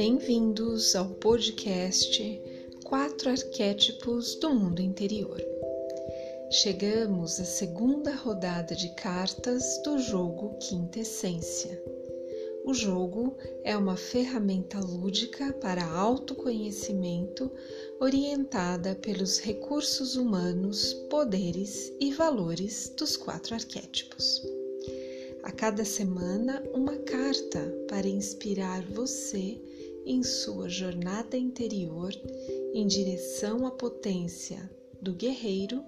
Bem-vindos ao podcast Quatro Arquétipos do Mundo Interior. Chegamos à segunda rodada de cartas do jogo Quinta Essência. O jogo é uma ferramenta lúdica para autoconhecimento orientada pelos recursos humanos, poderes e valores dos quatro arquétipos. A cada semana, uma carta para inspirar você em sua jornada interior em direção à potência do guerreiro,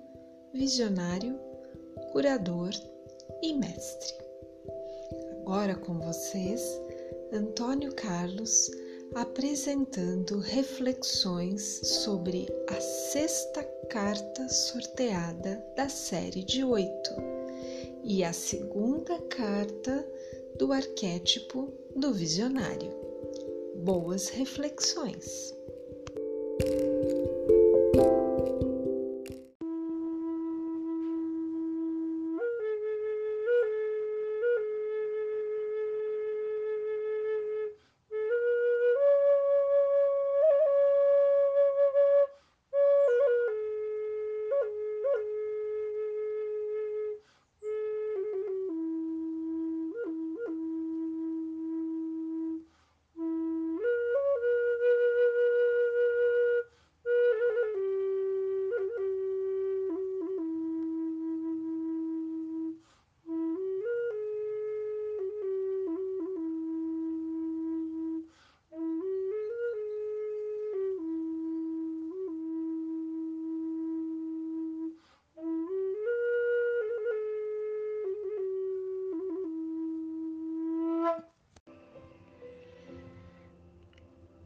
visionário, curador e mestre. Agora com vocês, Antônio Carlos apresentando reflexões sobre a sexta carta sorteada da série de oito e a segunda carta do arquétipo do visionário. Boas reflexões!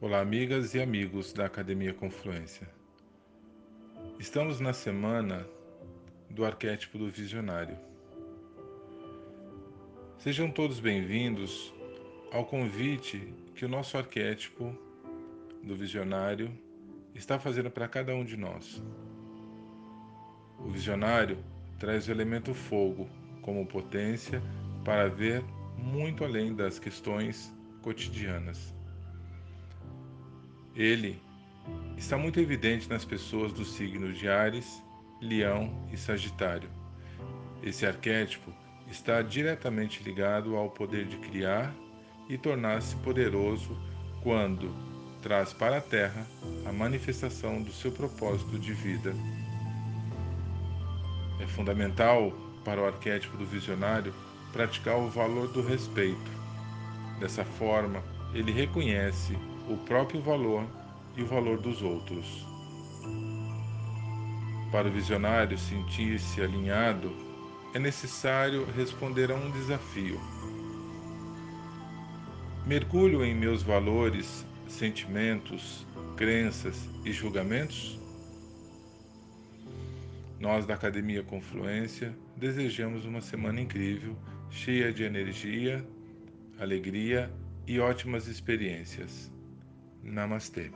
Olá, amigas e amigos da Academia Confluência. Estamos na semana do arquétipo do visionário. Sejam todos bem-vindos ao convite que o nosso arquétipo do visionário está fazendo para cada um de nós. O visionário traz o elemento fogo como potência para ver muito além das questões cotidianas. Ele está muito evidente nas pessoas dos signos de Ares, Leão e Sagitário. Esse arquétipo está diretamente ligado ao poder de criar e tornar-se poderoso quando traz para a Terra a manifestação do seu propósito de vida. É fundamental para o arquétipo do visionário praticar o valor do respeito. Dessa forma, ele reconhece o próprio valor e o valor dos outros. Para o visionário sentir-se alinhado, é necessário responder a um desafio. Mergulho em meus valores, sentimentos, crenças e julgamentos? Nós da Academia Confluência desejamos uma semana incrível, cheia de energia, alegria e ótimas experiências. Namastê.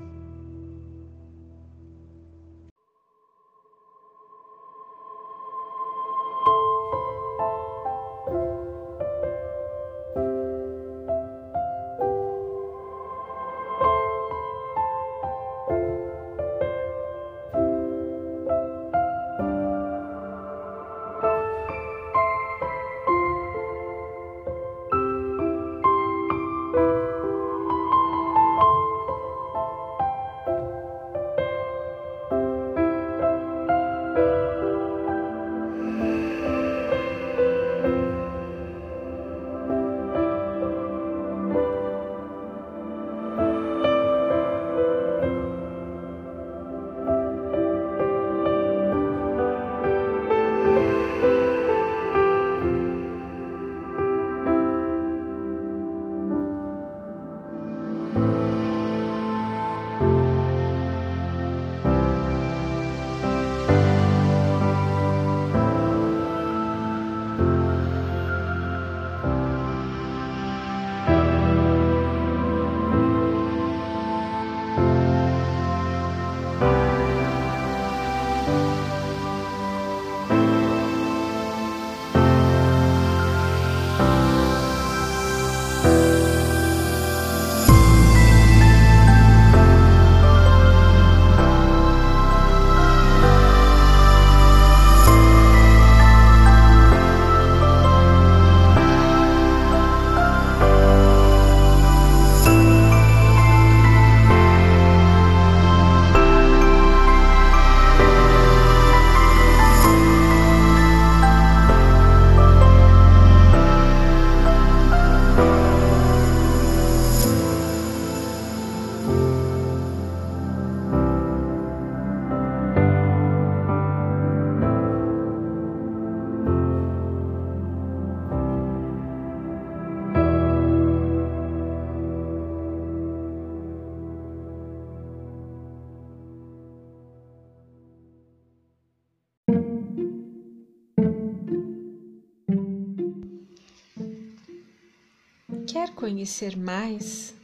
Quer conhecer mais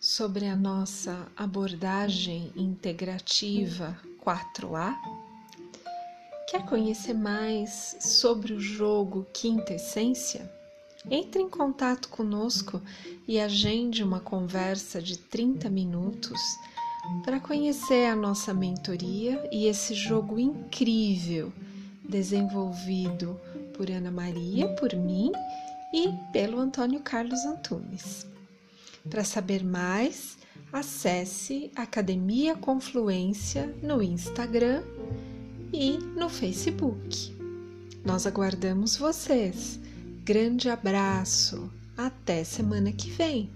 sobre a nossa abordagem integrativa 4A? Quer conhecer mais sobre o jogo Quinta Essência? Entre em contato conosco e agende uma conversa de 30 minutos para conhecer a nossa mentoria e esse jogo incrível desenvolvido por Ana Maria, por mim e pelo Antônio Carlos Antunes. Para saber mais, acesse Academia Confluência no Instagram e no Facebook. Nós aguardamos vocês. Grande abraço. Até semana que vem.